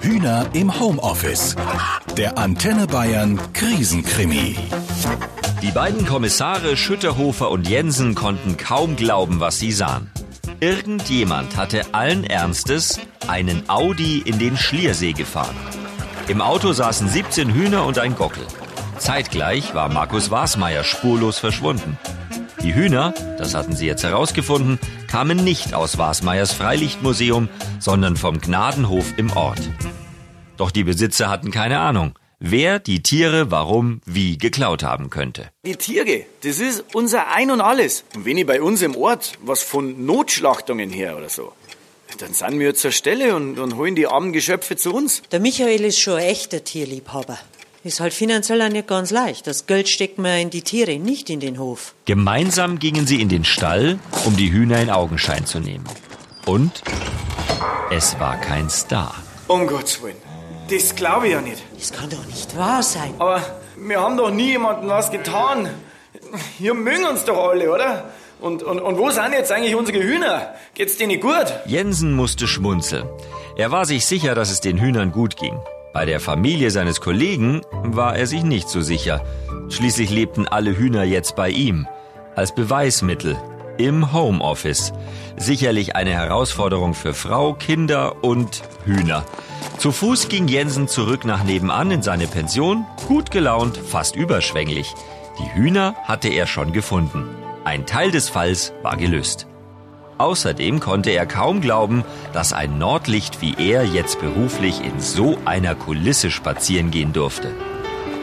Hühner im Homeoffice. Der Antenne Bayern Krisenkrimi. Die beiden Kommissare Schütterhofer und Jensen konnten kaum glauben, was sie sahen. Irgendjemand hatte allen Ernstes einen Audi in den Schliersee gefahren. Im Auto saßen 17 Hühner und ein Gockel. Zeitgleich war Markus Wasmeier spurlos verschwunden. Die Hühner, das hatten sie jetzt herausgefunden, kamen nicht aus Wasmeyers Freilichtmuseum, sondern vom Gnadenhof im Ort. Doch die Besitzer hatten keine Ahnung, wer die Tiere warum wie geklaut haben könnte. Die Tiere, das ist unser Ein und Alles. Und wenn ich bei uns im Ort was von Notschlachtungen her oder so, dann sind wir zur Stelle und, und holen die armen Geschöpfe zu uns. Der Michael ist schon ein echter Tierliebhaber. Ist halt finanziell auch nicht ganz leicht. Das Geld steckt man in die Tiere, nicht in den Hof. Gemeinsam gingen sie in den Stall, um die Hühner in Augenschein zu nehmen. Und es war kein Star. Um Gottes Willen. Das glaube ich ja nicht. Das kann doch nicht wahr sein. Aber wir haben doch nie jemandem was getan. Hier mögen uns doch alle, oder? Und, und, und wo sind jetzt eigentlich unsere Hühner? Geht's denen gut? Jensen musste schmunzeln. Er war sich sicher, dass es den Hühnern gut ging. Bei der Familie seines Kollegen war er sich nicht so sicher. Schließlich lebten alle Hühner jetzt bei ihm. Als Beweismittel. Im Homeoffice. Sicherlich eine Herausforderung für Frau, Kinder und Hühner. Zu Fuß ging Jensen zurück nach nebenan in seine Pension, gut gelaunt, fast überschwänglich. Die Hühner hatte er schon gefunden. Ein Teil des Falls war gelöst. Außerdem konnte er kaum glauben, dass ein Nordlicht wie er jetzt beruflich in so einer Kulisse spazieren gehen durfte.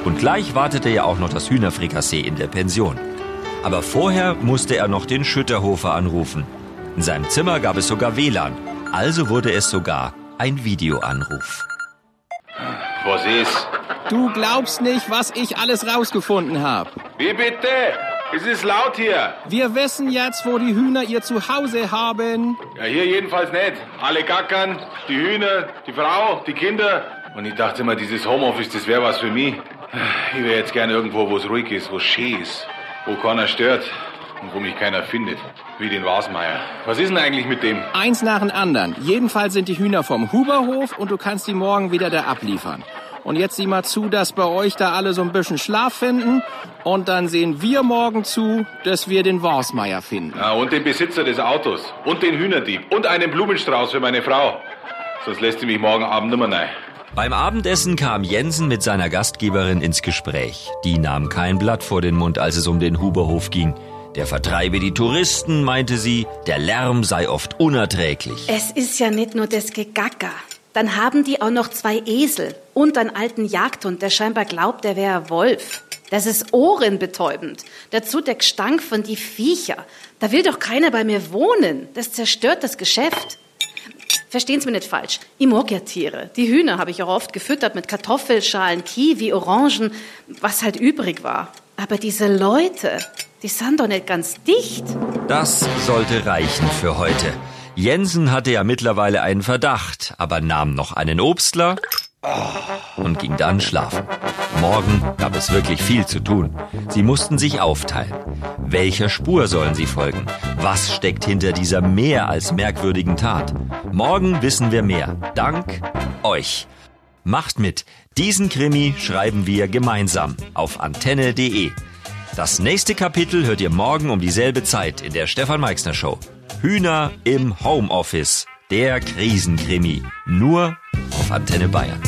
Und gleich wartete ja auch noch das Hühnerfrikassee in der Pension. Aber vorher musste er noch den Schütterhofer anrufen. In seinem Zimmer gab es sogar WLAN, also wurde es sogar ein Videoanruf. Was ist? Du glaubst nicht, was ich alles rausgefunden habe. Wie bitte? Es ist laut hier. Wir wissen jetzt, wo die Hühner ihr Zuhause haben. Ja, hier jedenfalls nicht. Alle gackern, die Hühner, die Frau, die Kinder. Und ich dachte immer, dieses Homeoffice, das wäre was für mich. Ich wäre jetzt gerne irgendwo, wo es ruhig ist, wo es schön ist, wo keiner stört und wo mich keiner findet. Wie den Wasmeier. Was ist denn eigentlich mit dem? Eins nach dem anderen. Jedenfalls sind die Hühner vom Huberhof und du kannst die morgen wieder da abliefern. Und jetzt sieh mal zu, dass bei euch da alle so ein bisschen Schlaf finden. Und dann sehen wir morgen zu, dass wir den Warsmeier finden. Ja, und den Besitzer des Autos. Und den Hühnerdieb. Und einen Blumenstrauß für meine Frau. Sonst lässt sie mich morgen Abend nimmer rein. Beim Abendessen kam Jensen mit seiner Gastgeberin ins Gespräch. Die nahm kein Blatt vor den Mund, als es um den Huberhof ging. Der vertreibe die Touristen, meinte sie, der Lärm sei oft unerträglich. Es ist ja nicht nur das Gegacker. Dann haben die auch noch zwei Esel und einen alten Jagdhund, der scheinbar glaubt, er wäre Wolf. Das ist ohrenbetäubend. Dazu der Gestank von die Viecher. Da will doch keiner bei mir wohnen. Das zerstört das Geschäft. Verstehen Sie mir nicht falsch. Ich mag ja Tiere. Die Hühner habe ich auch oft gefüttert mit Kartoffelschalen, Kiwi, Orangen, was halt übrig war. Aber diese Leute, die sind doch nicht ganz dicht. Das sollte reichen für heute. Jensen hatte ja mittlerweile einen Verdacht, aber nahm noch einen Obstler und ging dann schlafen. Morgen gab es wirklich viel zu tun. Sie mussten sich aufteilen. Welcher Spur sollen sie folgen? Was steckt hinter dieser mehr als merkwürdigen Tat? Morgen wissen wir mehr. Dank euch. Macht mit. Diesen Krimi schreiben wir gemeinsam auf antenne.de. Das nächste Kapitel hört ihr morgen um dieselbe Zeit in der Stefan Meixner Show. Hühner im Homeoffice. Der Krisenkrimi. Nur auf Antenne Bayern.